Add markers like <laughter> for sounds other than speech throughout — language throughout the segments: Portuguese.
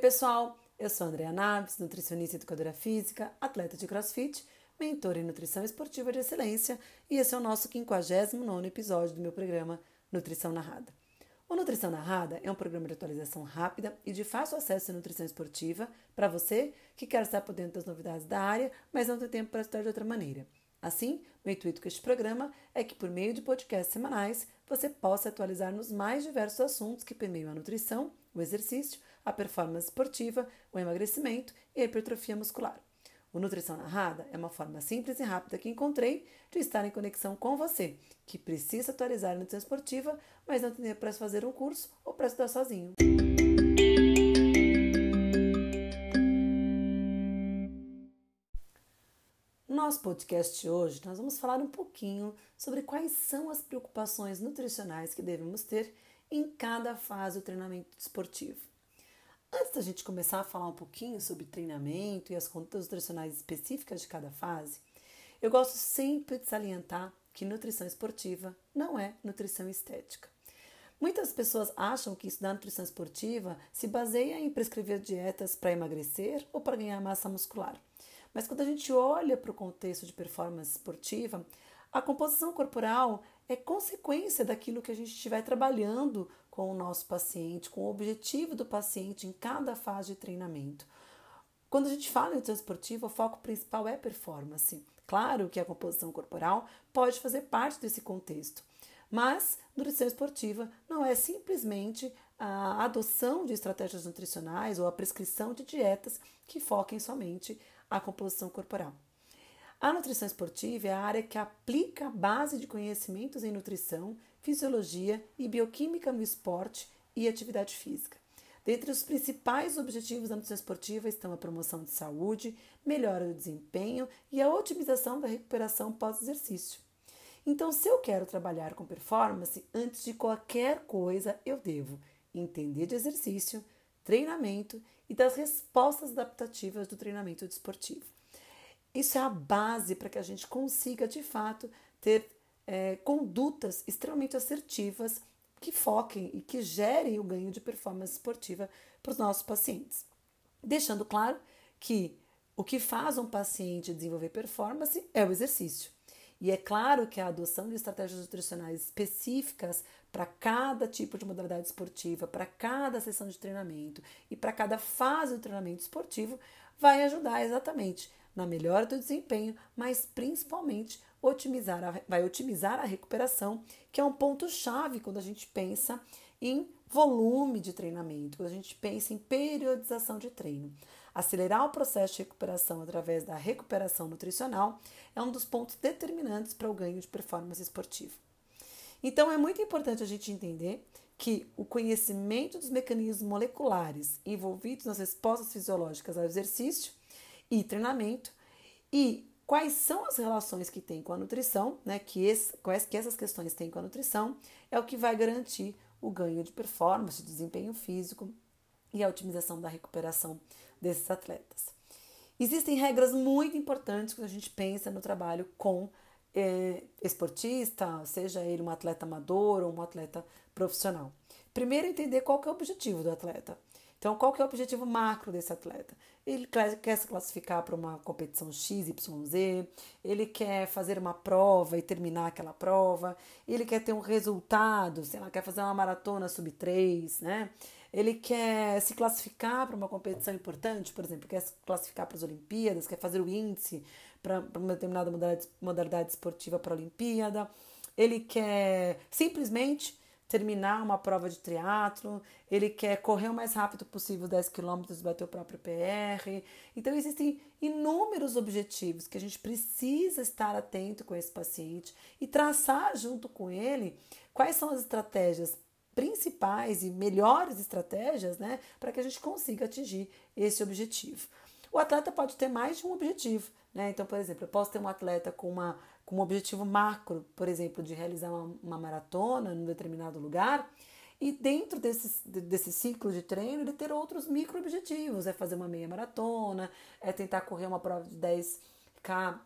pessoal! Eu sou Andrea Naves, nutricionista e educadora física, atleta de crossfit, mentora em nutrição esportiva de excelência e esse é o nosso 59 episódio do meu programa Nutrição Narrada. O Nutrição Narrada é um programa de atualização rápida e de fácil acesso à nutrição esportiva para você que quer estar por dentro das novidades da área, mas não tem tempo para estudar de outra maneira. Assim, o intuito com este programa é que, por meio de podcasts semanais, você possa atualizar nos mais diversos assuntos que permeiam a nutrição, o exercício, a performance esportiva, o emagrecimento e a hipertrofia muscular. O Nutrição Narrada é uma forma simples e rápida que encontrei de estar em conexão com você, que precisa atualizar a nutrição esportiva, mas não tem para fazer um curso ou para estudar sozinho. No nosso podcast de hoje, nós vamos falar um pouquinho sobre quais são as preocupações nutricionais que devemos ter em cada fase do treinamento esportivo. Antes da gente começar a falar um pouquinho sobre treinamento e as condutas nutricionais específicas de cada fase, eu gosto sempre de salientar que nutrição esportiva não é nutrição estética. Muitas pessoas acham que estudar nutrição esportiva se baseia em prescrever dietas para emagrecer ou para ganhar massa muscular. Mas quando a gente olha para o contexto de performance esportiva, a composição corporal é consequência daquilo que a gente estiver trabalhando com o nosso paciente, com o objetivo do paciente em cada fase de treinamento. Quando a gente fala em nutrição esportiva, o foco principal é performance. Claro que a composição corporal pode fazer parte desse contexto, mas nutrição esportiva não é simplesmente a adoção de estratégias nutricionais ou a prescrição de dietas que foquem somente a composição corporal. A nutrição esportiva é a área que aplica a base de conhecimentos em nutrição, fisiologia e bioquímica no esporte e atividade física. Dentre os principais objetivos da nutrição esportiva estão a promoção de saúde, melhora do desempenho e a otimização da recuperação pós-exercício. Então, se eu quero trabalhar com performance, antes de qualquer coisa, eu devo entender de exercício, treinamento e das respostas adaptativas do treinamento desportivo. Isso é a base para que a gente consiga, de fato, ter é, condutas extremamente assertivas que foquem e que gerem o ganho de performance esportiva para os nossos pacientes. Deixando claro que o que faz um paciente desenvolver performance é o exercício. E é claro que a adoção de estratégias nutricionais específicas para cada tipo de modalidade esportiva, para cada sessão de treinamento e para cada fase do treinamento esportivo vai ajudar exatamente na melhora do desempenho, mas principalmente otimizar a, vai otimizar a recuperação, que é um ponto chave quando a gente pensa em volume de treinamento, quando a gente pensa em periodização de treino. Acelerar o processo de recuperação através da recuperação nutricional é um dos pontos determinantes para o ganho de performance esportiva. Então, é muito importante a gente entender que o conhecimento dos mecanismos moleculares envolvidos nas respostas fisiológicas ao exercício e treinamento e quais são as relações que tem com a nutrição, né, que, esse, quais que essas questões têm com a nutrição, é o que vai garantir o ganho de performance, de desempenho físico e a otimização da recuperação desses atletas. Existem regras muito importantes quando a gente pensa no trabalho com é, esportista, seja ele um atleta amador ou um atleta profissional. Primeiro, entender qual é o objetivo do atleta. Então, qual que é o objetivo macro desse atleta? Ele quer se classificar para uma competição XYZ, ele quer fazer uma prova e terminar aquela prova, ele quer ter um resultado, sei lá, quer fazer uma maratona sub 3, né? Ele quer se classificar para uma competição importante, por exemplo, quer se classificar para as Olimpíadas, quer fazer o índice para uma determinada modalidade, modalidade esportiva para a Olimpíada. Ele quer simplesmente terminar uma prova de triatlo, ele quer correr o mais rápido possível 10 quilômetros, bater o próprio PR. Então existem inúmeros objetivos que a gente precisa estar atento com esse paciente e traçar junto com ele quais são as estratégias principais e melhores estratégias, né, para que a gente consiga atingir esse objetivo. O atleta pode ter mais de um objetivo, né? Então, por exemplo, eu posso ter um atleta com uma com um objetivo macro, por exemplo, de realizar uma, uma maratona em um determinado lugar, e dentro desse, desse ciclo de treino, ele ter outros micro objetivos, é fazer uma meia maratona, é tentar correr uma prova de 10K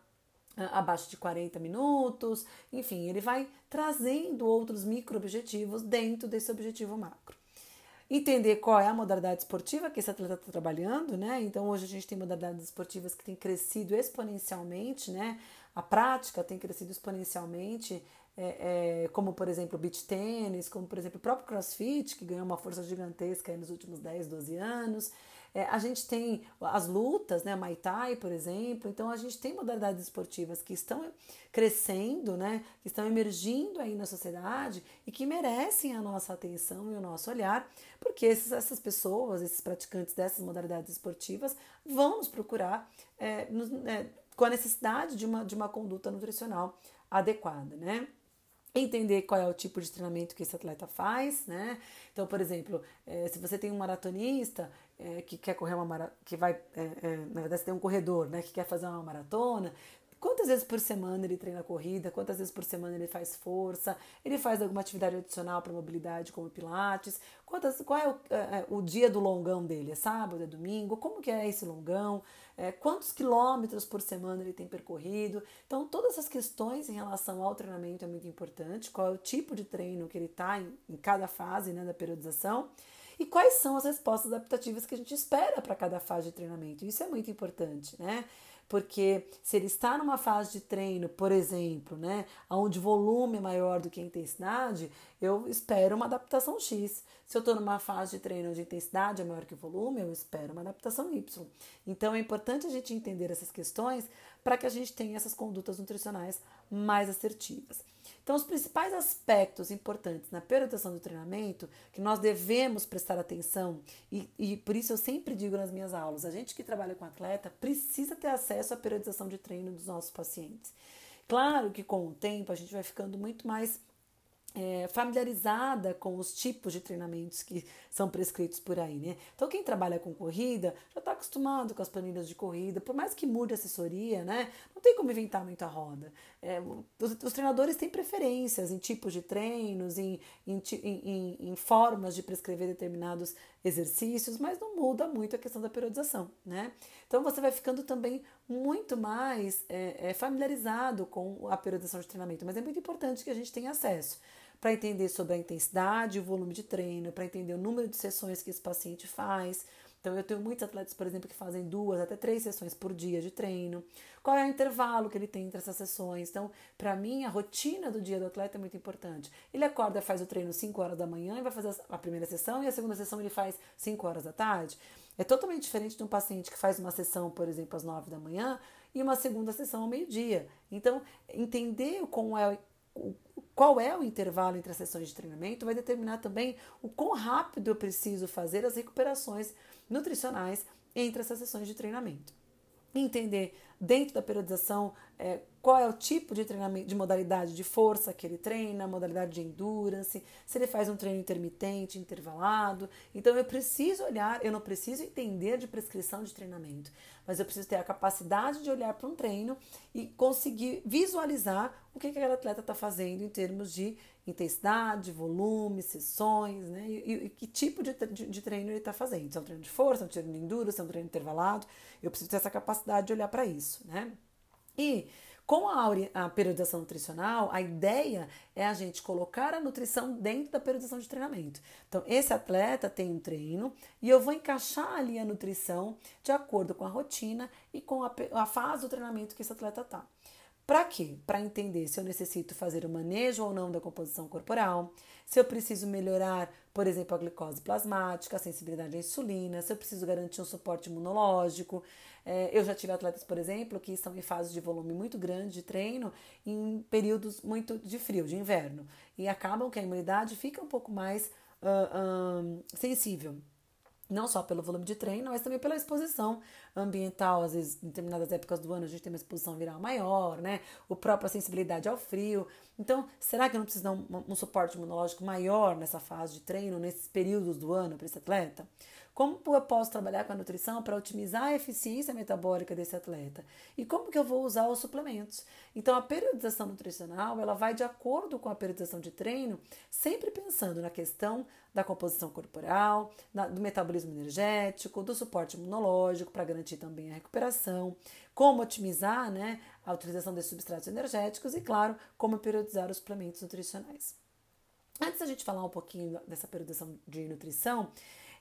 abaixo de 40 minutos, enfim, ele vai trazendo outros micro objetivos dentro desse objetivo macro. entender qual é a modalidade esportiva que esse atleta está trabalhando, né? Então hoje a gente tem modalidades esportivas que têm crescido exponencialmente, né? A prática tem crescido exponencialmente, é, é, como por exemplo o beach tênis, como por exemplo o próprio crossfit, que ganhou uma força gigantesca nos últimos 10, 12 anos. É, a gente tem as lutas, né, Muay Thai, por exemplo. Então a gente tem modalidades esportivas que estão crescendo, né, que estão emergindo aí na sociedade e que merecem a nossa atenção e o nosso olhar, porque esses, essas pessoas, esses praticantes dessas modalidades esportivas vão nos procurar é, nos, é, com a necessidade de uma, de uma conduta nutricional adequada, né? entender qual é o tipo de treinamento que esse atleta faz, né? Então, por exemplo, é, se você tem um maratonista é, que quer correr uma maratona, que vai, é, na verdade, você tem um corredor, né, que quer fazer uma maratona, Quantas vezes por semana ele treina corrida? Quantas vezes por semana ele faz força? Ele faz alguma atividade adicional para mobilidade, como pilates? Quantas, qual é o, é, o, dia do longão dele? É sábado? É domingo? Como que é esse longão? É, quantos quilômetros por semana ele tem percorrido? Então, todas essas questões em relação ao treinamento é muito importante. Qual é o tipo de treino que ele está em, em cada fase né, da periodização? E quais são as respostas adaptativas que a gente espera para cada fase de treinamento? Isso é muito importante, né? Porque se ele está numa fase de treino, por exemplo, né, onde o volume é maior do que a intensidade, eu espero uma adaptação X. Se eu estou numa fase de treino onde a intensidade é maior que o volume, eu espero uma adaptação Y. Então é importante a gente entender essas questões para que a gente tenha essas condutas nutricionais mais assertivas. Então, os principais aspectos importantes na periodização do treinamento que nós devemos prestar atenção, e, e por isso eu sempre digo nas minhas aulas: a gente que trabalha com atleta precisa ter acesso à periodização de treino dos nossos pacientes. Claro que com o tempo a gente vai ficando muito mais é, familiarizada com os tipos de treinamentos que são prescritos por aí, né? Então, quem trabalha com corrida já está acostumado com as planilhas de corrida, por mais que mude a assessoria, né? Não tem como inventar muito a roda. É, os, os, treinadores têm preferências em tipos de treinos, em, em, em, em, formas de prescrever determinados exercícios, mas não muda muito a questão da periodização, né? Então, você vai ficando também muito mais é, é, familiarizado com a periodização de treinamento, mas é muito importante que a gente tenha acesso para entender sobre a intensidade o volume de treino, para entender o número de sessões que esse paciente faz. Então, eu tenho muitos atletas, por exemplo, que fazem duas até três sessões por dia de treino. Qual é o intervalo que ele tem entre essas sessões? Então, para mim, a rotina do dia do atleta é muito importante. Ele acorda, faz o treino 5 horas da manhã e vai fazer a primeira sessão, e a segunda sessão ele faz 5 horas da tarde. É totalmente diferente de um paciente que faz uma sessão, por exemplo, às 9 da manhã e uma segunda sessão ao meio-dia. Então, entender como é qual é o intervalo entre as sessões de treinamento vai determinar também o quão rápido eu preciso fazer as recuperações nutricionais entre essas sessões de treinamento. Entender dentro da periodização é, qual é o tipo de treinamento, de modalidade de força que ele treina, modalidade de endurance, se ele faz um treino intermitente, intervalado. Então eu preciso olhar, eu não preciso entender de prescrição de treinamento, mas eu preciso ter a capacidade de olhar para um treino e conseguir visualizar o que, que aquele atleta está fazendo em termos de intensidade, volume, sessões, né? E, e, e que tipo de, de, de, treino ele está fazendo. Se é um treino de força, é um treino de endurance, é um treino intervalado. Eu preciso ter essa capacidade de olhar para isso, né? E com a, a, periodização nutricional, a ideia é a gente colocar a nutrição dentro da periodização de treinamento. Então, esse atleta tem um treino e eu vou encaixar ali a nutrição de acordo com a rotina e com a, a fase do treinamento que esse atleta está. Para quê? Para entender se eu necessito fazer o manejo ou não da composição corporal, se eu preciso melhorar, por exemplo, a glicose plasmática, a sensibilidade à insulina, se eu preciso garantir um suporte imunológico, é, eu já tive atletas, por exemplo, que estão em fases de volume muito grande de treino em períodos muito de frio, de inverno, e acabam que a imunidade fica um pouco mais uh, um, sensível não só pelo volume de treino, mas também pela exposição ambiental. Às vezes, em determinadas épocas do ano, a gente tem uma exposição viral maior, né? O próprio sensibilidade ao frio. Então, será que eu não preciso dar um, um suporte imunológico maior nessa fase de treino, nesses períodos do ano para esse atleta? Como eu posso trabalhar com a nutrição para otimizar a eficiência metabólica desse atleta? E como que eu vou usar os suplementos? Então, a periodização nutricional, ela vai de acordo com a periodização de treino, sempre pensando na questão da composição corporal, na, do metabolismo energético, do suporte imunológico para garantir também a recuperação, como otimizar né, a utilização desses substratos energéticos e, claro, como periodizar os suplementos nutricionais. Antes da gente falar um pouquinho dessa periodização de nutrição,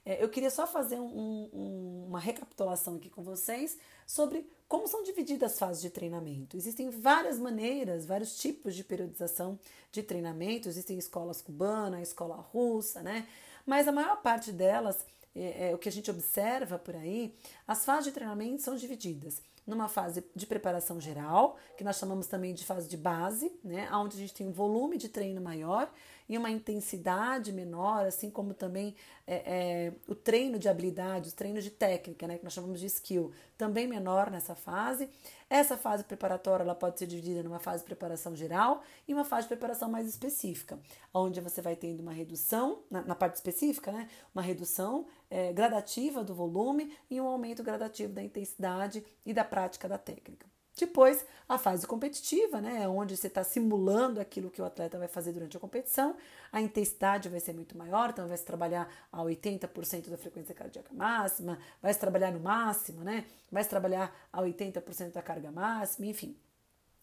eu queria só fazer um, um, uma recapitulação aqui com vocês sobre como são divididas as fases de treinamento. Existem várias maneiras, vários tipos de periodização de treinamento. Existem escolas cubanas, escola russa, né? Mas a maior parte delas, é, é, o que a gente observa por aí, as fases de treinamento são divididas numa fase de preparação geral, que nós chamamos também de fase de base, né, onde a gente tem um volume de treino maior e uma intensidade menor, assim como também é, é, o treino de habilidade, os treinos de técnica, né, que nós chamamos de skill, também menor nessa fase. Essa fase preparatória ela pode ser dividida numa fase de preparação geral e uma fase de preparação mais específica, onde você vai tendo uma redução, na, na parte específica, né, uma redução é, gradativa do volume e um aumento gradativo da intensidade e da prática da técnica. Depois, a fase competitiva, né, onde você está simulando aquilo que o atleta vai fazer durante a competição. A intensidade vai ser muito maior, então vai se trabalhar a 80% da frequência cardíaca máxima, vai se trabalhar no máximo, né? Vai se trabalhar a 80% da carga máxima, enfim.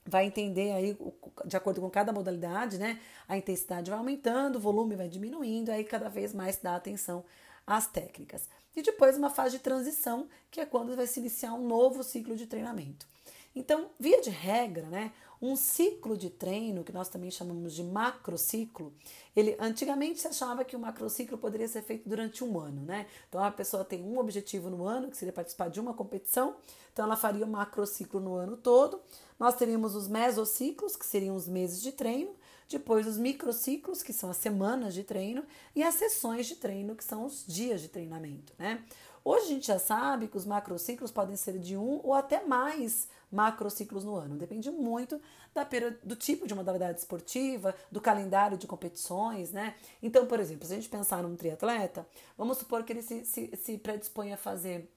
Vai entender aí, de acordo com cada modalidade, né? A intensidade vai aumentando, o volume vai diminuindo, aí cada vez mais dá atenção às técnicas. E depois uma fase de transição, que é quando vai se iniciar um novo ciclo de treinamento. Então, via de regra, né, um ciclo de treino, que nós também chamamos de macrociclo, ele antigamente se achava que o macrociclo poderia ser feito durante um ano, né? Então a pessoa tem um objetivo no ano, que seria participar de uma competição, então ela faria o macrociclo no ano todo. Nós teríamos os mesociclos, que seriam os meses de treino, depois os microciclos, que são as semanas de treino, e as sessões de treino, que são os dias de treinamento, né? Hoje a gente já sabe que os macrociclos podem ser de um ou até mais macrociclos no ano. Depende muito da, do tipo de modalidade esportiva, do calendário de competições, né? Então, por exemplo, se a gente pensar num triatleta, vamos supor que ele se, se, se predispõe a fazer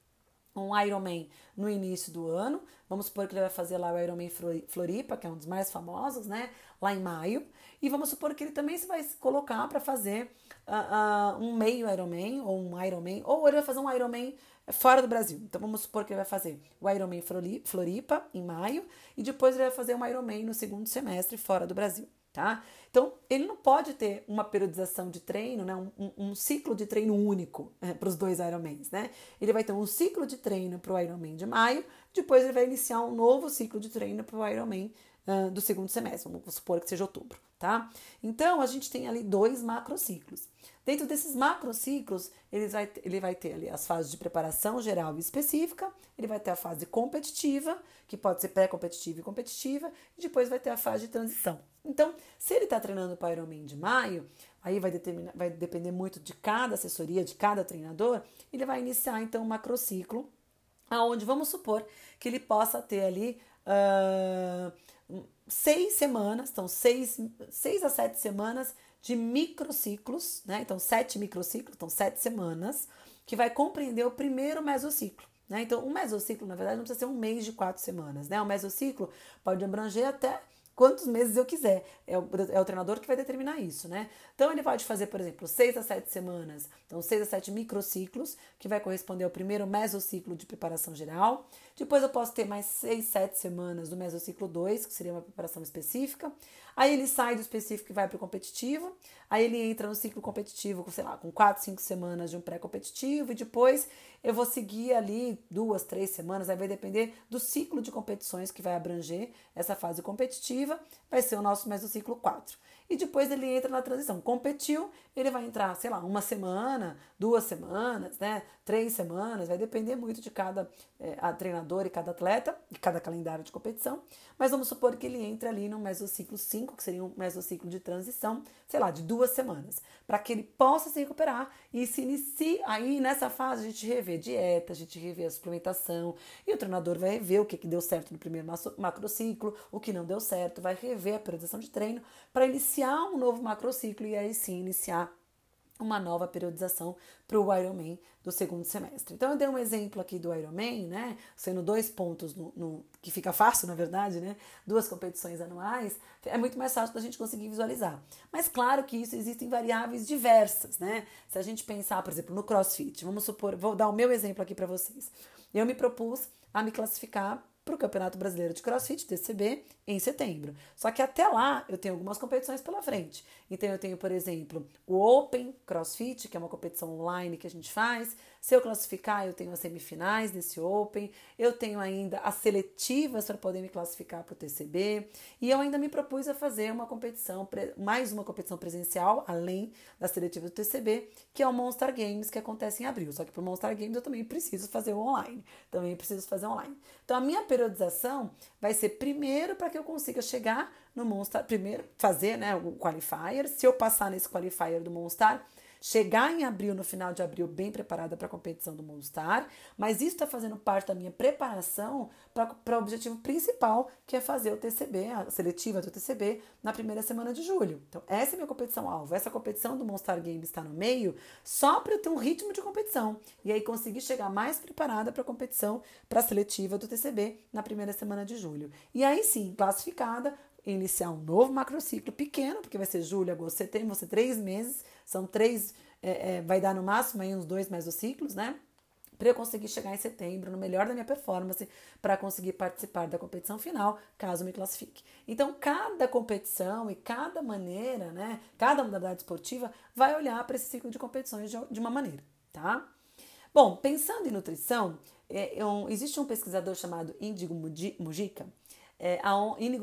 um Ironman no início do ano. Vamos supor que ele vai fazer lá o Ironman Floripa, que é um dos mais famosos, né? Lá em maio. E vamos supor que ele também se vai colocar para fazer uh, uh, um meio Ironman ou um Ironman, ou ele vai fazer um Ironman fora do Brasil. Então vamos supor que ele vai fazer o Ironman Floripa em maio e depois ele vai fazer um Ironman no segundo semestre fora do Brasil, tá? Então ele não pode ter uma periodização de treino, né? um, um ciclo de treino único é, para os dois Ironmans, né? Ele vai ter um ciclo de treino para o Ironman de maio, depois ele vai iniciar um novo ciclo de treino para o Ironman do segundo semestre, vamos supor que seja outubro, tá? Então a gente tem ali dois macrociclos. Dentro desses macrociclos, ele vai, ele vai ter ali as fases de preparação geral e específica, ele vai ter a fase competitiva, que pode ser pré-competitiva e competitiva, e depois vai ter a fase de transição. Então, se ele está treinando para o Ironman de maio, aí vai, determinar, vai depender muito de cada assessoria, de cada treinador, ele vai iniciar então um macrociclo, aonde vamos supor que ele possa ter ali uh, seis semanas, então seis, seis a sete semanas de microciclos, né? Então, sete microciclos, então sete semanas, que vai compreender o primeiro mesociclo. Né? Então, um mesociclo, na verdade, não precisa ser um mês de quatro semanas. Né? Um mesociclo pode abranger até quantos meses eu quiser. É o, é o treinador que vai determinar isso, né? Então ele pode fazer, por exemplo, seis a sete semanas, então seis a sete microciclos, que vai corresponder ao primeiro mesociclo de preparação geral. Depois eu posso ter mais seis, sete semanas do mesociclo 2, que seria uma preparação específica. Aí ele sai do específico e vai para o competitivo. Aí ele entra no ciclo competitivo, sei lá, com quatro, cinco semanas de um pré-competitivo. E depois eu vou seguir ali duas, três semanas. Aí vai depender do ciclo de competições que vai abranger essa fase competitiva. Vai ser o nosso mesociclo 4 e depois ele entra na transição. Competiu, ele vai entrar, sei lá, uma semana, duas semanas, né? Três semanas, vai depender muito de cada é, treinador e cada atleta, e cada calendário de competição. Mas vamos supor que ele entre ali no mesociclo 5, que seria um mesociclo de transição, sei lá, de duas semanas, para que ele possa se recuperar e se inicie. Aí nessa fase a gente revê dieta, a gente revê a suplementação, e o treinador vai rever o que, que deu certo no primeiro macrociclo, o que não deu certo, vai rever a periodização de treino para iniciar um novo macrociclo e aí sim iniciar uma nova periodização para o Ironman do segundo semestre. Então eu dei um exemplo aqui do Ironman, né? Sendo dois pontos no, no, que fica fácil, na verdade, né? Duas competições anuais, é muito mais fácil da gente conseguir visualizar. Mas claro que isso existem variáveis diversas, né? Se a gente pensar, por exemplo, no CrossFit, vamos supor, vou dar o meu exemplo aqui para vocês. Eu me propus a me classificar para o Campeonato Brasileiro de CrossFit, TCB, em setembro. Só que até lá eu tenho algumas competições pela frente. Então eu tenho, por exemplo, o Open CrossFit, que é uma competição online que a gente faz. Se eu classificar, eu tenho as semifinais desse Open. Eu tenho ainda as seletivas para poder me classificar para o TCB. E eu ainda me propus a fazer uma competição, mais uma competição presencial, além da seletiva do TCB, que é o Monster Games, que acontece em abril. Só que para o Monster Games eu também preciso fazer online. Também preciso fazer online. Então a minha periodização vai ser primeiro para que eu consiga chegar no Monster, primeiro fazer né, o qualifier. Se eu passar nesse qualifier do Monster, chegar em abril, no final de abril, bem preparada para a competição do Monster, mas isso está fazendo parte da minha preparação para o objetivo principal, que é fazer o TCB, a seletiva do TCB, na primeira semana de julho. Então, essa é a minha competição-alvo. Essa competição do Monster Game está no meio só para eu ter um ritmo de competição e aí conseguir chegar mais preparada para a competição, para a seletiva do TCB na primeira semana de julho. E aí sim, classificada, iniciar um novo macrociclo pequeno, porque vai ser julho, agosto, setembro, vão ser três meses, são três, é, é, vai dar no máximo aí uns dois mesociclos, né? Para eu conseguir chegar em setembro, no melhor da minha performance, para conseguir participar da competição final, caso me classifique. Então, cada competição e cada maneira, né? Cada modalidade esportiva vai olhar para esse ciclo de competições de, uma maneira, tá? Bom, pensando em nutrição, é, é um, existe um pesquisador chamado Índigo Mujica, é,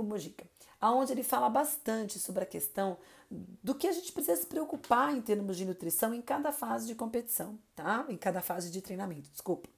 Mujica, aonde ele fala bastante sobre a questão do que a gente precisa se preocupar em termos de nutrição em cada fase de competição, tá? Em cada fase de treinamento, desculpa.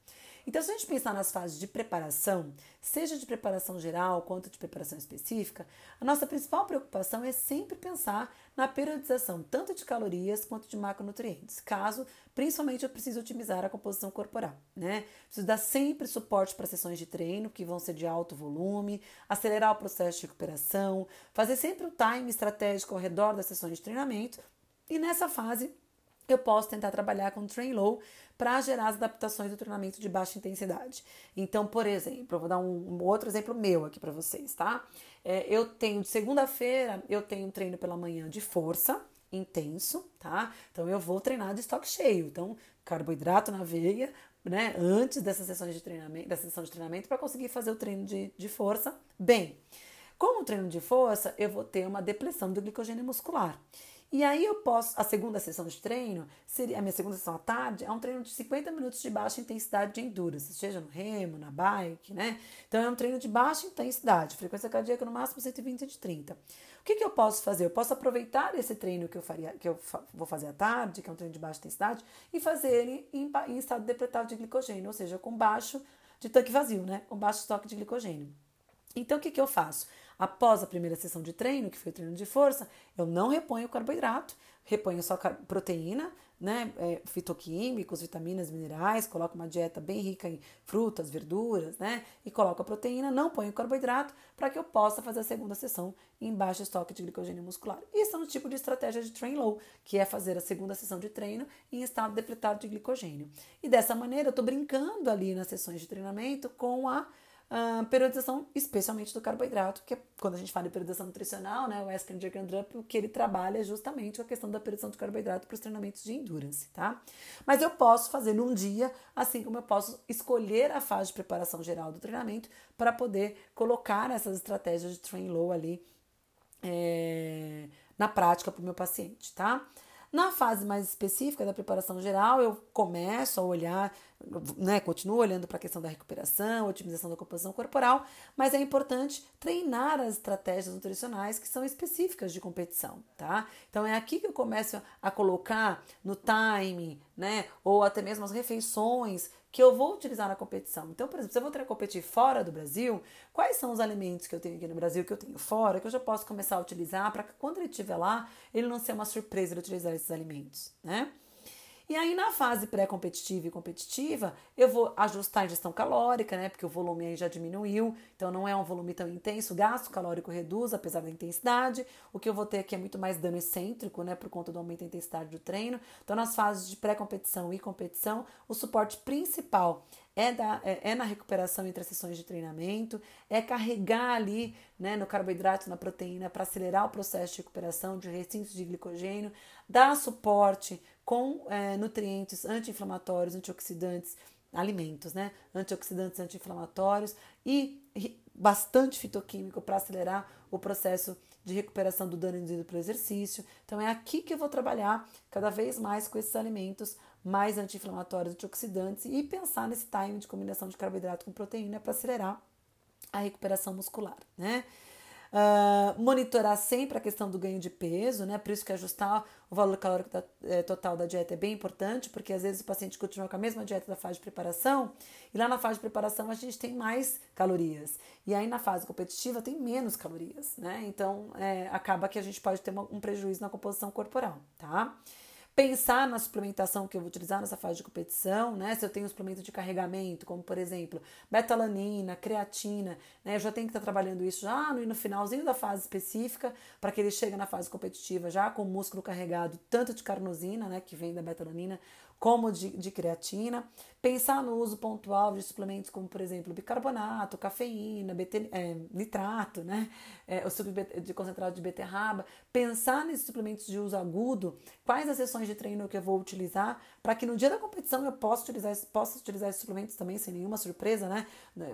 Então, se a gente pensar nas fases de preparação, seja de preparação geral quanto de preparação específica, a nossa principal preocupação é sempre pensar na periodização tanto de calorias quanto de macronutrientes, caso principalmente eu precise otimizar a composição corporal, né? Preciso dar sempre suporte para sessões de treino que vão ser de alto volume, acelerar o processo de recuperação, fazer sempre o time estratégico ao redor das sessões de treinamento e nessa fase eu posso tentar trabalhar com train low para gerar as adaptações do treinamento de baixa intensidade. Então, por exemplo, eu vou dar um, um outro exemplo meu aqui para vocês, tá? É, eu tenho de segunda-feira, eu tenho um treino pela manhã de força intenso, tá? Então eu vou treinar de estoque cheio. Então, carboidrato na veia, né? Antes dessas sessões de treinamento, dessa sessão de treinamento, para conseguir fazer o treino de, de força bem. Com o treino de força, eu vou ter uma depressão do glicogênio muscular. E aí eu posso, a segunda sessão de treino, seria a minha segunda sessão à tarde, é um treino de 50 minutos de baixa intensidade de endurance, seja no remo, na bike, né? Então é um treino de baixa intensidade, frequência cardíaca no máximo 120 de 30. O que, que eu posso fazer? Eu posso aproveitar esse treino que eu faria, que eu vou fazer à tarde, que é um treino de baixa intensidade, e fazer ele em, em estado depletado de glicogênio, ou seja, com baixo de tanque vazio, né? Com baixo estoque de glicogênio. Então o que, que eu faço? Após a primeira sessão de treino, que foi o treino de força, eu não reponho carboidrato, reponho só proteína, né, é, fitoquímicos, vitaminas, minerais, coloco uma dieta bem rica em frutas, verduras, né, e coloco a proteína, não ponho carboidrato, para que eu possa fazer a segunda sessão em baixo estoque de glicogênio muscular. Isso é um tipo de estratégia de train low, que é fazer a segunda sessão de treino em estado depletado de glicogênio. E dessa maneira eu estou brincando ali nas sessões de treinamento com a Uh, periodização, especialmente do carboidrato, que é, quando a gente fala de periodização nutricional, né, o Askren Drup, o que ele trabalha é justamente a questão da periodização do carboidrato para os treinamentos de endurance, tá? Mas eu posso fazer num dia, assim como eu posso escolher a fase de preparação geral do treinamento para poder colocar essas estratégias de train low ali é, na prática para o meu paciente, tá? Na fase mais específica da preparação geral, eu começo a olhar, né, continuo olhando para a questão da recuperação, otimização da composição corporal, mas é importante treinar as estratégias nutricionais que são específicas de competição, tá? Então é aqui que eu começo a colocar no time, né, ou até mesmo as refeições que eu vou utilizar na competição. Então, por exemplo, se eu vou competir fora do Brasil, quais são os alimentos que eu tenho aqui no Brasil, que eu tenho fora, que eu já posso começar a utilizar para que quando ele estiver lá, ele não seja uma surpresa de utilizar esses alimentos, né? E aí, na fase pré-competitiva e competitiva, eu vou ajustar a ingestão calórica, né? Porque o volume aí já diminuiu, então não é um volume tão intenso, o gasto calórico reduz, apesar da intensidade. O que eu vou ter aqui é muito mais dano excêntrico, né? Por conta do aumento da intensidade do treino. Então, nas fases de pré-competição e competição, o suporte principal é, da, é, é, na recuperação entre as sessões de treinamento, é carregar ali né, no carboidrato, na proteína, para acelerar o processo de recuperação de recintos de glicogênio, dar suporte com é, nutrientes anti-inflamatórios, antioxidantes, alimentos, né? Antioxidantes, anti-inflamatórios e bastante fitoquímico para acelerar o processo de recuperação do dano induzido pelo exercício. Então é aqui que eu vou trabalhar cada vez mais com esses alimentos mais anti-inflamatórios, antioxidantes e pensar nesse time de combinação de carboidrato com proteína para acelerar a recuperação muscular, né? Uh, monitorar sempre a questão do ganho de peso, né? Por isso que ajustar o valor calórico da, é, total da dieta é bem importante, porque às vezes o paciente continua com a mesma dieta da fase de preparação, e lá na fase de preparação a gente tem mais calorias. E aí na fase competitiva tem menos calorias, né? Então é, acaba que a gente pode ter uma, um prejuízo na composição corporal, tá? Pensar na suplementação que eu vou utilizar nessa fase de competição, né? Se eu tenho um suplemento de carregamento, como por exemplo, betalanina, creatina, né? Eu já tenho que estar trabalhando isso já no, no finalzinho da fase específica, para que ele chegue na fase competitiva já com o músculo carregado, tanto de carnosina, né, que vem da betalanina, como de, de creatina. Pensar no uso pontual de suplementos como, por exemplo, bicarbonato, cafeína, BT, é, nitrato, né? É, o suco de concentrado de beterraba. Pensar nesses suplementos de uso agudo, quais as sessões de treino que eu vou utilizar, para que no dia da competição eu possa utilizar, possa utilizar esses suplementos também sem nenhuma surpresa, né?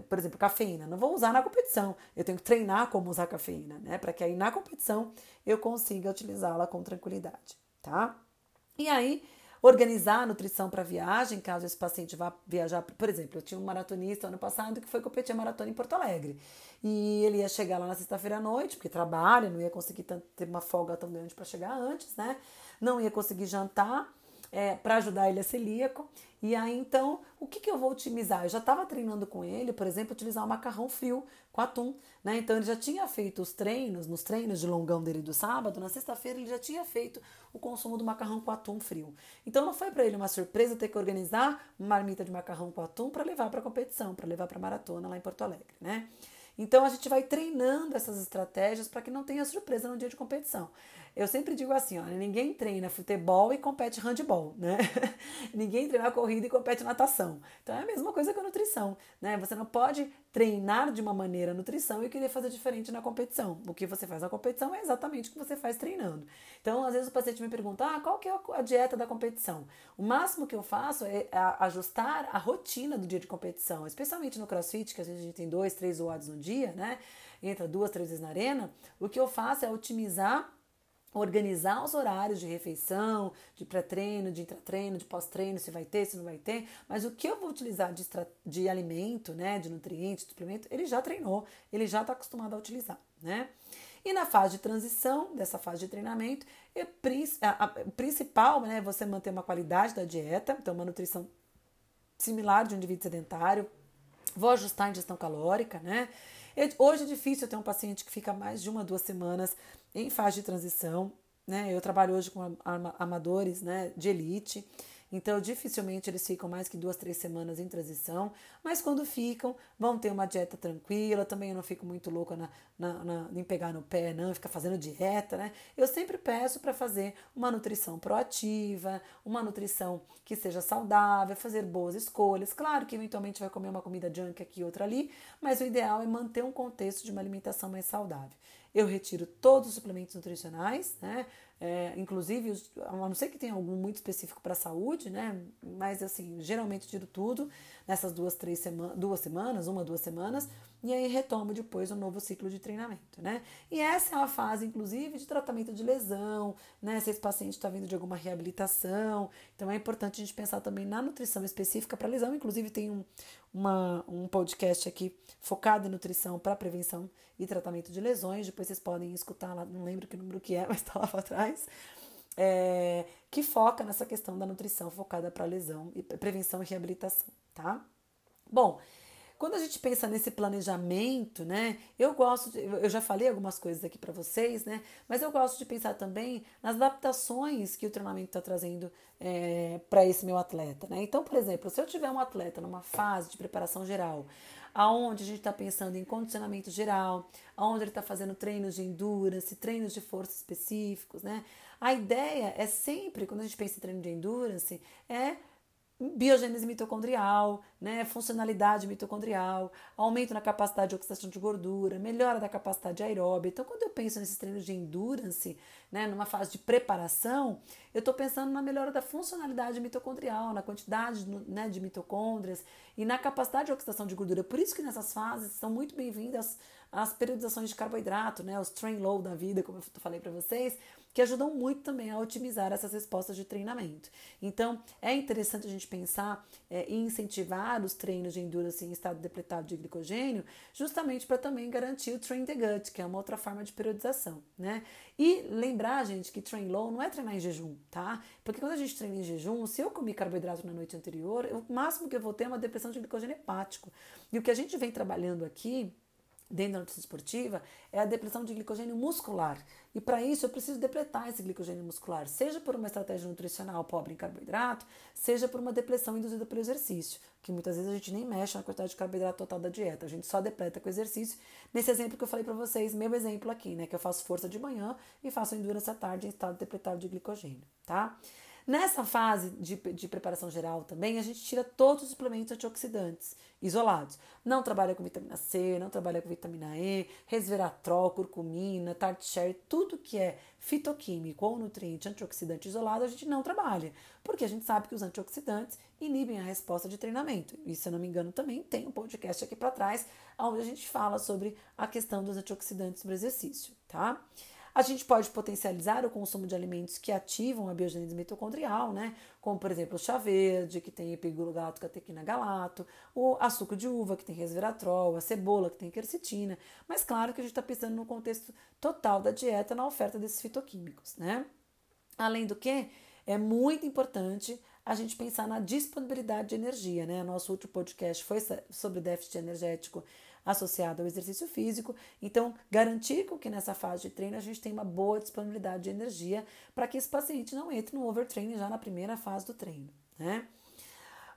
Por exemplo, cafeína. Não vou usar na competição, eu tenho que treinar como usar cafeína, né? Para que aí na competição eu consiga utilizá-la com tranquilidade, tá? E aí, organizar a nutrição para viagem, caso esse paciente vá viajar. Por exemplo, eu tinha um maratonista ano passado que foi competir a maratona em Porto Alegre. E ele ia chegar lá na sexta-feira à noite, porque trabalha, não ia conseguir ter uma folga tão grande para chegar antes, né? Não ia conseguir jantar é, para ajudar ele a celíaco. E aí, então, o que, que eu vou otimizar? Eu já estava treinando com ele, por exemplo, utilizar o macarrão frio com atum, né? Então, ele já tinha feito os treinos, nos treinos de longão dele do sábado, na sexta-feira ele já tinha feito o consumo do macarrão com atum frio. Então, não foi para ele uma surpresa ter que organizar uma marmita de macarrão com atum para levar para a competição, para levar para a maratona lá em Porto Alegre, né? Então a gente vai treinando essas estratégias para que não tenha surpresa no dia de competição. Eu sempre digo assim, ó, ninguém treina futebol e compete handball, né? <laughs> ninguém treina corrida e compete natação. Então é a mesma coisa que a nutrição, né? Você não pode treinar de uma maneira a nutrição e querer fazer diferente na competição. O que você faz na competição é exatamente o que você faz treinando. Então, às vezes o paciente me pergunta: "Ah, qual que é a dieta da competição?". O máximo que eu faço é ajustar a rotina do dia de competição, especialmente no CrossFit, que às vezes a gente tem dois, três watts no dia, né? Entra duas, três vezes na arena. O que eu faço é otimizar organizar os horários de refeição, de pré-treino, de intra-treino, de pós-treino, se vai ter, se não vai ter, mas o que eu vou utilizar de, de alimento, né, de nutrientes, de suplemento, ele já treinou, ele já está acostumado a utilizar, né? E na fase de transição, dessa fase de treinamento, é, a, a, principal né, é você manter uma qualidade da dieta, então uma nutrição similar de um indivíduo sedentário, vou ajustar a ingestão calórica, né? Hoje é difícil ter um paciente que fica mais de uma, duas semanas em fase de transição. Né? Eu trabalho hoje com amadores né, de elite, então dificilmente eles ficam mais que duas, três semanas em transição, mas quando ficam, vão ter uma dieta tranquila. Também eu não fico muito louca na, na, na em pegar no pé, não, ficar fazendo dieta, né? Eu sempre peço para fazer uma nutrição proativa, uma nutrição que seja saudável, fazer boas escolhas. Claro que eventualmente vai comer uma comida junk aqui outra ali, mas o ideal é manter um contexto de uma alimentação mais saudável. Eu retiro todos os suplementos nutricionais, né? É, inclusive, a não ser que tenha algum muito específico para a saúde, né? Mas assim, geralmente tiro tudo nessas duas, três semanas, duas semanas, uma, duas semanas, e aí retomo depois um novo ciclo de treinamento, né? E essa é a fase, inclusive, de tratamento de lesão, né? Se esse paciente está vindo de alguma reabilitação, então é importante a gente pensar também na nutrição específica para lesão. Inclusive, tem um, uma, um podcast aqui focado em nutrição para prevenção e tratamento de lesões. Depois vocês podem escutar lá, não lembro que número que é, <laughs> mas está lá para trás. É, que foca nessa questão da nutrição focada para lesão e prevenção e reabilitação, tá? Bom, quando a gente pensa nesse planejamento, né? Eu gosto, de, eu já falei algumas coisas aqui para vocês, né? Mas eu gosto de pensar também nas adaptações que o treinamento está trazendo é, para esse meu atleta, né? Então, por exemplo, se eu tiver um atleta numa fase de preparação geral, aonde a gente está pensando em condicionamento geral, aonde ele está fazendo treinos de endurance, treinos de força específicos, né? A ideia é sempre, quando a gente pensa em treino de endurance, é biogênese mitocondrial, né, funcionalidade mitocondrial, aumento na capacidade de oxidação de gordura, melhora da capacidade aeróbica. Então, quando eu penso nesses treinos de endurance, né, numa fase de preparação, eu estou pensando na melhora da funcionalidade mitocondrial, na quantidade né, de mitocôndrias e na capacidade de oxidação de gordura. Por isso que nessas fases são muito bem-vindas as periodizações de carboidrato, né, os train low da vida, como eu falei para vocês, que ajudam muito também a otimizar essas respostas de treinamento. Então, é interessante a gente pensar é, e incentivar os treinos de endurance em estado depletado de glicogênio, justamente para também garantir o train the gut, que é uma outra forma de periodização, né? E lembrar, gente, que train low não é treinar em jejum, tá? Porque quando a gente treina em jejum, se eu comi carboidrato na noite anterior, o máximo que eu vou ter é uma depressão de glicogênio hepático. E o que a gente vem trabalhando aqui dentro da nutrição esportiva é a depressão de glicogênio muscular. E para isso eu preciso depletar esse glicogênio muscular, seja por uma estratégia nutricional pobre em carboidrato, seja por uma depressão induzida pelo exercício, que muitas vezes a gente nem mexe na quantidade de carboidrato total da dieta, a gente só depleta com exercício. Nesse exemplo que eu falei para vocês, meu exemplo aqui, né, que eu faço força de manhã e faço endurance à tarde em estado depletado de glicogênio, tá? Nessa fase de, de preparação geral também, a gente tira todos os suplementos antioxidantes isolados. Não trabalha com vitamina C, não trabalha com vitamina E, resveratrol, curcumina, tart cherry, tudo que é fitoquímico ou nutriente antioxidante isolado, a gente não trabalha, porque a gente sabe que os antioxidantes inibem a resposta de treinamento. E se eu não me engano, também tem um podcast aqui para trás, onde a gente fala sobre a questão dos antioxidantes no exercício, tá? A gente pode potencializar o consumo de alimentos que ativam a biogênese mitocondrial, né? Como, por exemplo, o chá verde, que tem epiglugato, catequina galato, o açúcar de uva, que tem resveratrol, a cebola, que tem quercetina. Mas claro que a gente está pensando no contexto total da dieta, na oferta desses fitoquímicos, né? Além do que, é muito importante a gente pensar na disponibilidade de energia, né? Nosso último podcast foi sobre déficit energético associado ao exercício físico. Então, garantir que nessa fase de treino a gente tem uma boa disponibilidade de energia para que esse paciente não entre no overtraining já na primeira fase do treino, né?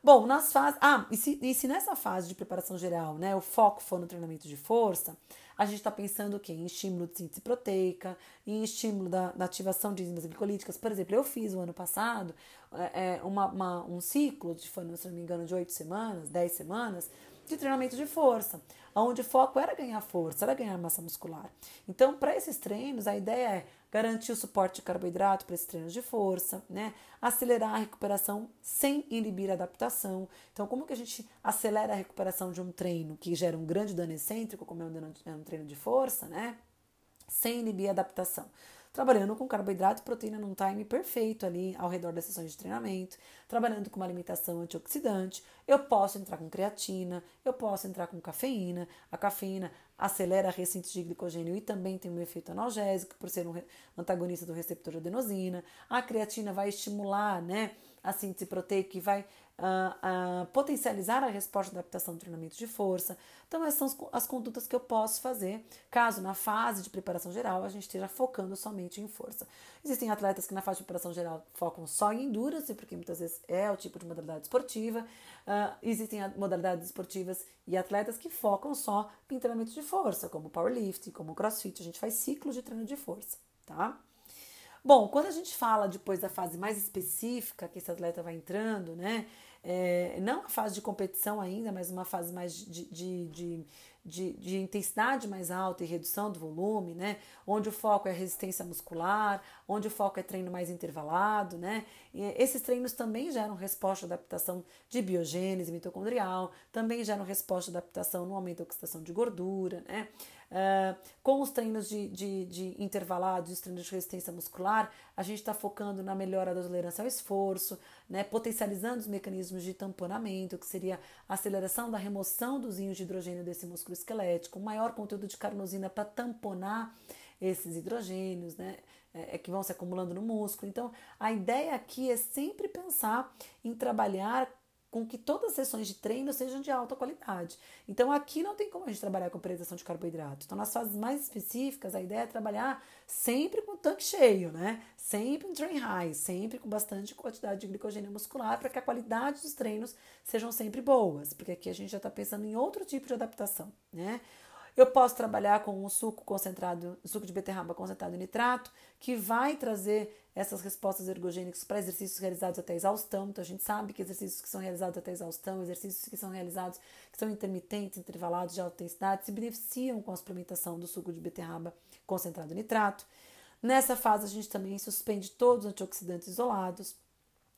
Bom, nas fases. Ah, e se, e se nessa fase de preparação geral, né, o foco for no treinamento de força, a gente está pensando o quê? Em estímulo de síntese proteica, em estímulo da, da ativação de enzimas glicolíticas. Por exemplo, eu fiz o ano passado é, é uma, uma, um ciclo, de, se não me engano, de oito semanas, dez semanas, de treinamento de força, onde o foco era ganhar força, era ganhar massa muscular. Então, para esses treinos, a ideia é garantir o suporte de carboidrato para esses treinos de força, né? acelerar a recuperação sem inibir a adaptação. Então, como que a gente acelera a recuperação de um treino que gera um grande dano excêntrico, como é um treino de força, né? sem inibir a adaptação? Trabalhando com carboidrato e proteína num time perfeito ali ao redor das sessões de treinamento, trabalhando com uma alimentação antioxidante. Eu posso entrar com creatina, eu posso entrar com cafeína. A cafeína acelera a ressíntese de glicogênio e também tem um efeito analgésico por ser um antagonista do receptor de adenosina. A creatina vai estimular, né, a síntese proteica e vai uh, uh, potencializar a resposta de adaptação do treinamento de força. Então, essas são as, as condutas que eu posso fazer caso na fase de preparação geral a gente esteja focando somente em força. Existem atletas que na fase de preparação geral focam só em endurance, porque muitas vezes é o tipo de modalidade esportiva. Uh, existem modalidades esportivas e atletas que focam só em treinamento de força, como powerlifting, como crossfit. A gente faz ciclos de treino de força, tá? Bom, quando a gente fala depois da fase mais específica que esse atleta vai entrando, né? É, não a fase de competição ainda, mas uma fase mais de, de, de, de, de intensidade mais alta e redução do volume, né? Onde o foco é resistência muscular, onde o foco é treino mais intervalado, né? E esses treinos também geram resposta de adaptação de biogênese mitocondrial, também geram resposta de adaptação no aumento da oxidação de gordura, né? Uh, com os treinos de, de, de intervalados, os treinos de resistência muscular, a gente está focando na melhora da tolerância ao esforço, né, potencializando os mecanismos de tamponamento, que seria a aceleração da remoção dos íons de hidrogênio desse músculo esquelético, maior conteúdo de carnosina para tamponar esses hidrogênios, né, é, é, que vão se acumulando no músculo. Então, a ideia aqui é sempre pensar em trabalhar com que todas as sessões de treino sejam de alta qualidade. Então aqui não tem como a gente trabalhar com priorização de carboidrato. Então nas fases mais específicas, a ideia é trabalhar sempre com o tanque cheio, né? Sempre um train high, sempre com bastante quantidade de glicogênio muscular para que a qualidade dos treinos sejam sempre boas, porque aqui a gente já está pensando em outro tipo de adaptação, né? Eu posso trabalhar com um suco concentrado, suco de beterraba concentrado em nitrato, que vai trazer essas respostas ergogênicas para exercícios realizados até exaustão. Então a gente sabe que exercícios que são realizados até exaustão, exercícios que são realizados que são intermitentes, intervalados de alta intensidade, se beneficiam com a suplementação do suco de beterraba concentrado em nitrato. Nessa fase a gente também suspende todos os antioxidantes isolados.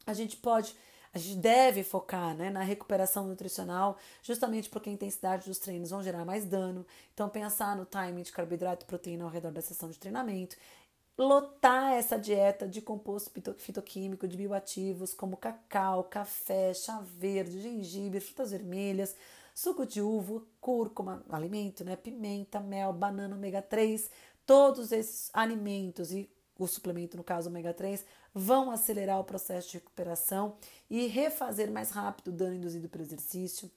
A gente pode a gente deve focar né, na recuperação nutricional, justamente porque a intensidade dos treinos vão gerar mais dano. Então, pensar no timing de carboidrato e proteína ao redor da sessão de treinamento lotar essa dieta de composto fitoquímico, de bioativos, como cacau, café, chá verde, gengibre, frutas vermelhas, suco de uva, cúrcuma, alimento, né? Pimenta, mel, banana ômega 3, todos esses alimentos e o suplemento, no caso ômega 3, vão acelerar o processo de recuperação e refazer mais rápido o dano induzido pelo exercício.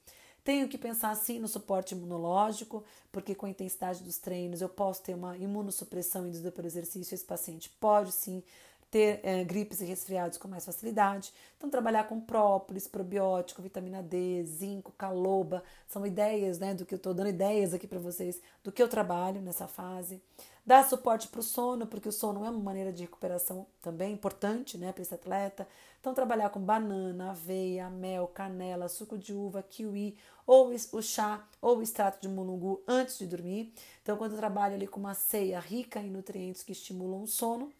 Tenho que pensar sim no suporte imunológico, porque com a intensidade dos treinos eu posso ter uma imunossupressão induzida pelo exercício. Esse paciente pode sim ter é, gripes e resfriados com mais facilidade. Então, trabalhar com própolis, probiótico, vitamina D, zinco, caloba, são ideias, né, do que eu estou dando ideias aqui para vocês do que eu trabalho nessa fase. Dar suporte para o sono, porque o sono é uma maneira de recuperação também importante né, para esse atleta. Então, trabalhar com banana, aveia, mel, canela, suco de uva, kiwi, ou o chá, ou o extrato de mulungu antes de dormir. Então, quando eu trabalho ali com uma ceia rica em nutrientes que estimulam o sono,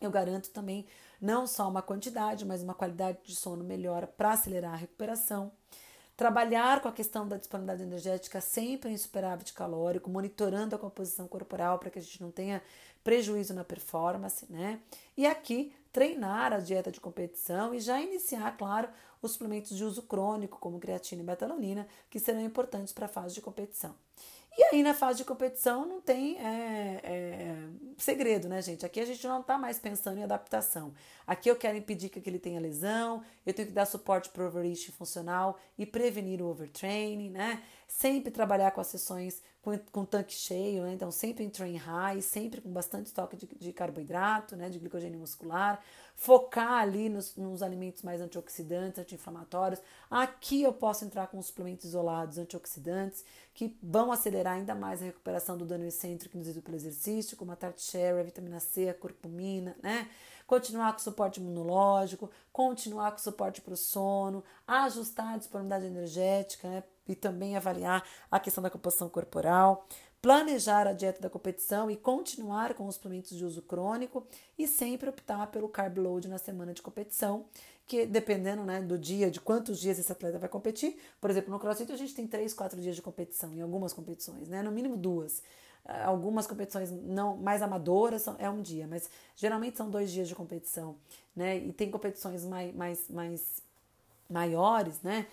eu garanto também não só uma quantidade, mas uma qualidade de sono melhor para acelerar a recuperação. Trabalhar com a questão da disponibilidade energética sempre em superávit calórico, monitorando a composição corporal para que a gente não tenha prejuízo na performance, né? E aqui treinar a dieta de competição e já iniciar, claro, os suplementos de uso crônico, como creatina e betalonina, que serão importantes para a fase de competição. E aí, na fase de competição, não tem é, é, segredo, né, gente? Aqui a gente não está mais pensando em adaptação. Aqui eu quero impedir que ele tenha lesão, eu tenho que dar suporte para o overreach funcional e prevenir o overtraining, né? Sempre trabalhar com as sessões com, com tanque cheio, né? Então, sempre em train high, sempre com bastante estoque de, de carboidrato, né? De glicogênio muscular. Focar ali nos, nos alimentos mais antioxidantes, anti-inflamatórios. Aqui eu posso entrar com suplementos isolados antioxidantes que vão acelerar ainda mais a recuperação do dano excêntrico induzido pelo exercício, como a tart cherry, a vitamina C, a curcumina, né? Continuar com suporte imunológico, continuar com suporte para o sono, ajustar a disponibilidade energética, né? e também avaliar a questão da composição corporal, planejar a dieta da competição e continuar com os suplementos de uso crônico e sempre optar pelo carb load na semana de competição, que dependendo né, do dia, de quantos dias esse atleta vai competir, por exemplo, no CrossFit a gente tem três, quatro dias de competição em algumas competições, né, no mínimo duas. Ah, algumas competições não mais amadoras é um dia, mas geralmente são dois dias de competição, né? E tem competições mais, mais, mais maiores, né?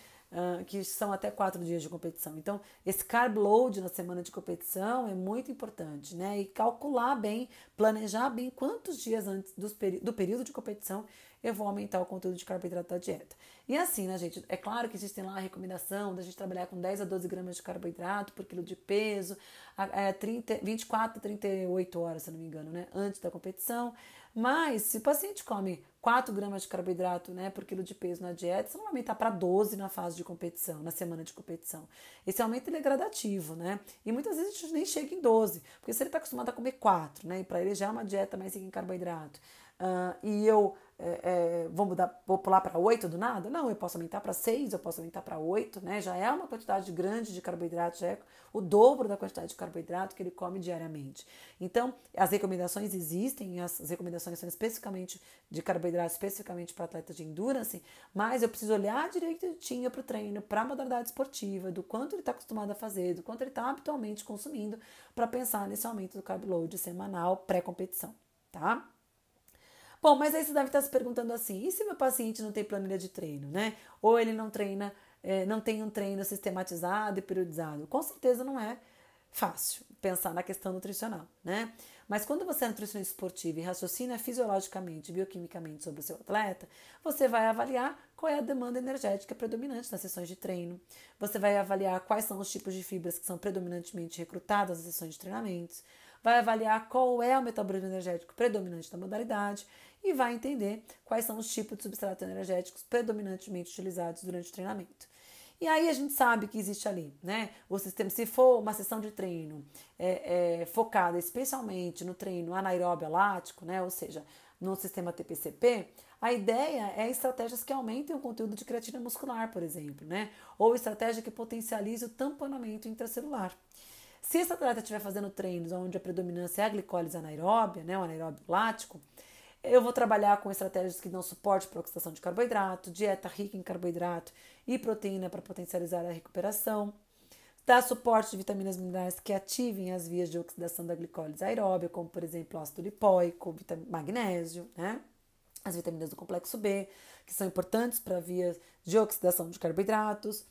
Que são até quatro dias de competição. Então, esse carb load na semana de competição é muito importante, né? E calcular bem, planejar bem quantos dias antes do, do período de competição eu vou aumentar o conteúdo de carboidrato da dieta. E assim, né, gente? É claro que existe lá a recomendação da gente trabalhar com 10 a 12 gramas de carboidrato por quilo de peso, é, 30, 24 a 38 horas, se não me engano, né? Antes da competição. Mas se o paciente come 4 gramas de carboidrato né, por quilo de peso na dieta, você não vai aumentar para 12 na fase de competição, na semana de competição. Esse aumento é gradativo, né? E muitas vezes a gente nem chega em 12, porque se ele está acostumado a comer 4, né? E para ele já é uma dieta mais rica em carboidrato. Uh, e eu é, é, vou, mudar, vou pular para 8 do nada? Não, eu posso aumentar para 6, eu posso aumentar para 8, né? Já é uma quantidade grande de carboidrato, já é o dobro da quantidade de carboidrato que ele come diariamente. Então, as recomendações existem, as recomendações são especificamente de carboidrato, especificamente para atletas de endurance, mas eu preciso olhar direitinho para o treino, para a modalidade esportiva, do quanto ele está acostumado a fazer, do quanto ele está habitualmente consumindo, para pensar nesse aumento do carb load semanal pré-competição, tá? Bom, mas aí você deve estar se perguntando assim: e se meu paciente não tem planilha de treino, né? Ou ele não treina, é, não tem um treino sistematizado e periodizado? Com certeza não é fácil pensar na questão nutricional, né? Mas quando você é nutricionista esportivo e raciocina fisiologicamente, bioquimicamente sobre o seu atleta, você vai avaliar qual é a demanda energética predominante nas sessões de treino. Você vai avaliar quais são os tipos de fibras que são predominantemente recrutadas nas sessões de treinamentos. Vai avaliar qual é o metabolismo energético predominante da modalidade e vai entender quais são os tipos de substratos energéticos predominantemente utilizados durante o treinamento. E aí a gente sabe que existe ali, né? O sistema, se for uma sessão de treino é, é, focada especialmente no treino anaeróbio lático, né? Ou seja, no sistema TPCP, a ideia é estratégias que aumentem o conteúdo de creatina muscular, por exemplo, né? Ou estratégia que potencialize o tamponamento intracelular. Se esse atleta estiver fazendo treinos onde a predominância é a glicólise anaeróbia, né, o anaeróbio lático, eu vou trabalhar com estratégias que dão suporte para oxidação de carboidrato, dieta rica em carboidrato e proteína para potencializar a recuperação. Dar suporte de vitaminas minerais que ativem as vias de oxidação da glicólise aeróbia, como por exemplo ácido lipóico, magnésio, né? As vitaminas do complexo B, que são importantes para vias de oxidação de carboidratos,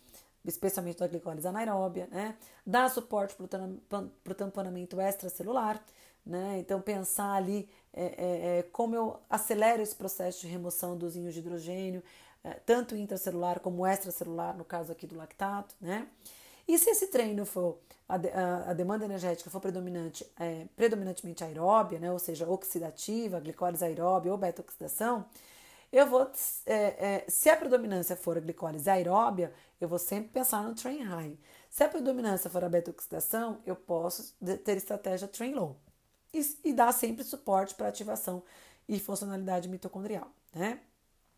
especialmente da glicólise anaeróbia, né? Dar suporte para o tamponamento extracelular, né? Então pensar ali é, é, é, como eu acelero esse processo de remoção dos íons de hidrogênio, é, tanto intracelular como extracelular, no caso aqui do lactato, né? E se esse treino for, a, a, a demanda energética for predominante, é, predominantemente aeróbia, né, ou seja, oxidativa, glicólise aeróbia ou beta-oxidação, eu vou, é, é, se a predominância for a glicólise aeróbia, eu vou sempre pensar no train high. Se a predominância for a beta-oxidação, eu posso ter estratégia train low. E, e dar sempre suporte para ativação e funcionalidade mitocondrial, né?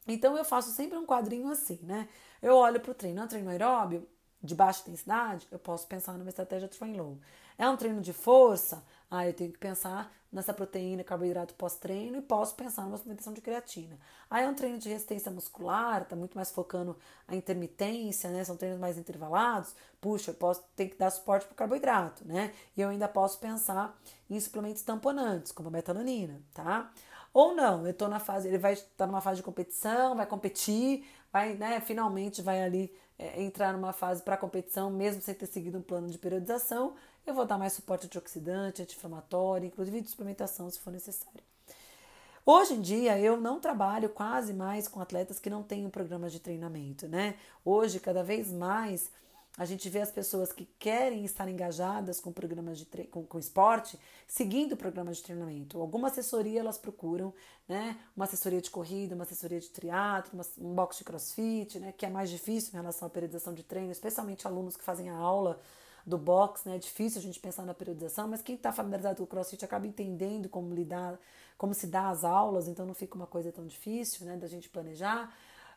Então eu faço sempre um quadrinho assim, né? Eu olho para o treino, é um treino aeróbio, de baixa intensidade, eu posso pensar numa estratégia train low. É um treino de força, ah, eu tenho que pensar nessa proteína, carboidrato pós-treino e posso pensar numa suplementação de creatina. Aí é um treino de resistência muscular, tá muito mais focando a intermitência, né? São treinos mais intervalados. Puxa, eu posso ter que dar suporte para carboidrato, né? E eu ainda posso pensar em suplementos tamponantes, como a metalanina, tá? Ou não, eu tô na fase, ele vai estar tá numa fase de competição, vai competir, vai, né, finalmente vai ali é, entrar numa fase para competição, mesmo sem ter seguido um plano de periodização, eu vou dar mais suporte antioxidante, anti-inflamatório, inclusive de suplementação se for necessário. Hoje em dia eu não trabalho quase mais com atletas que não têm um programa de treinamento, né? Hoje, cada vez mais, a gente vê as pessoas que querem estar engajadas com programas de com, com esporte, seguindo programas de treinamento. Alguma assessoria elas procuram, né? Uma assessoria de corrida, uma assessoria de triatlo, um box de crossfit, né? Que é mais difícil em relação à periodização de treino, especialmente alunos que fazem a aula do box, né? É difícil a gente pensar na periodização, mas quem está familiarizado com o crossfit acaba entendendo como lidar, como se dá as aulas, então não fica uma coisa tão difícil, né? Da gente planejar.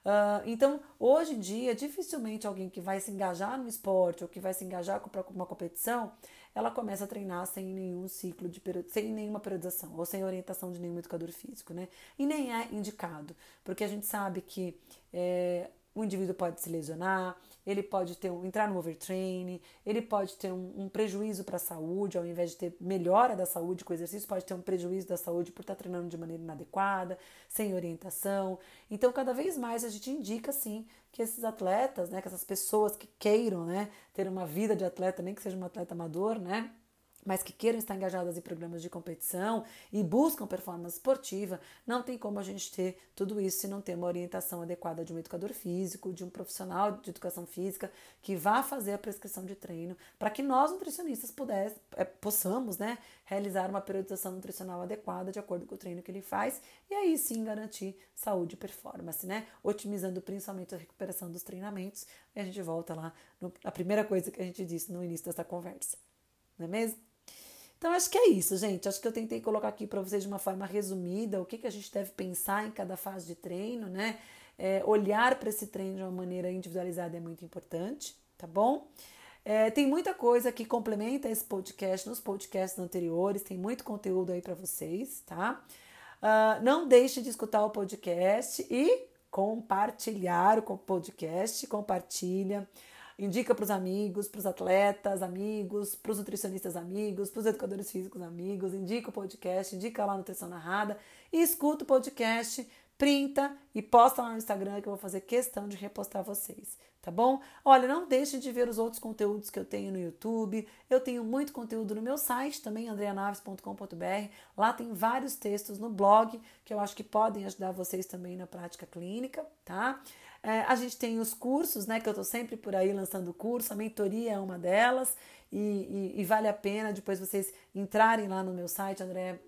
Uh, então, hoje em dia, dificilmente alguém que vai se engajar no esporte ou que vai se engajar com uma competição, ela começa a treinar sem nenhum ciclo de sem nenhuma periodização ou sem orientação de nenhum educador físico, né? E nem é indicado, porque a gente sabe que é, o indivíduo pode se lesionar, ele pode ter um, entrar no overtraining, ele pode ter um, um prejuízo para a saúde, ao invés de ter melhora da saúde com exercício, pode ter um prejuízo da saúde por estar tá treinando de maneira inadequada, sem orientação. Então, cada vez mais a gente indica sim que esses atletas, né, que essas pessoas que queiram, né, ter uma vida de atleta, nem que seja um atleta amador, né, mas que queiram estar engajadas em programas de competição e buscam performance esportiva, não tem como a gente ter tudo isso se não ter uma orientação adequada de um educador físico, de um profissional de educação física que vá fazer a prescrição de treino, para que nós nutricionistas pudesse, é, possamos né, realizar uma periodização nutricional adequada de acordo com o treino que ele faz e aí sim garantir saúde e performance, né? Otimizando principalmente a recuperação dos treinamentos. E a gente volta lá na primeira coisa que a gente disse no início dessa conversa, não é mesmo? Então, acho que é isso, gente. Acho que eu tentei colocar aqui para vocês de uma forma resumida o que, que a gente deve pensar em cada fase de treino, né? É, olhar para esse treino de uma maneira individualizada é muito importante, tá bom? É, tem muita coisa que complementa esse podcast nos podcasts anteriores, tem muito conteúdo aí para vocês, tá? Uh, não deixe de escutar o podcast e compartilhar o podcast, compartilha. Indica para os amigos, para os atletas amigos, para os nutricionistas amigos, para os educadores físicos amigos. Indica o podcast, indica lá a Nutrição Narrada e escuta o podcast, printa e posta lá no Instagram que eu vou fazer questão de repostar vocês, tá bom? Olha, não deixe de ver os outros conteúdos que eu tenho no YouTube. Eu tenho muito conteúdo no meu site também, andreanaves.com.br. Lá tem vários textos no blog que eu acho que podem ajudar vocês também na prática clínica, tá? É, a gente tem os cursos, né? Que eu estou sempre por aí lançando curso, a mentoria é uma delas, e, e, e, vale a pena depois vocês entrarem lá no meu site, André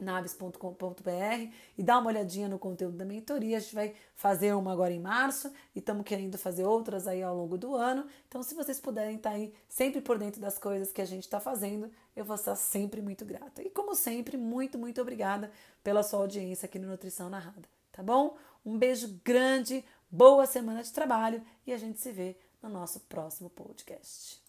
naves.com.br e dá uma olhadinha no conteúdo da mentoria. A gente vai fazer uma agora em março e estamos querendo fazer outras aí ao longo do ano. Então, se vocês puderem estar tá aí sempre por dentro das coisas que a gente está fazendo, eu vou estar sempre muito grata. E como sempre, muito, muito obrigada pela sua audiência aqui no Nutrição Narrada, tá bom? Um beijo grande, boa semana de trabalho e a gente se vê no nosso próximo podcast.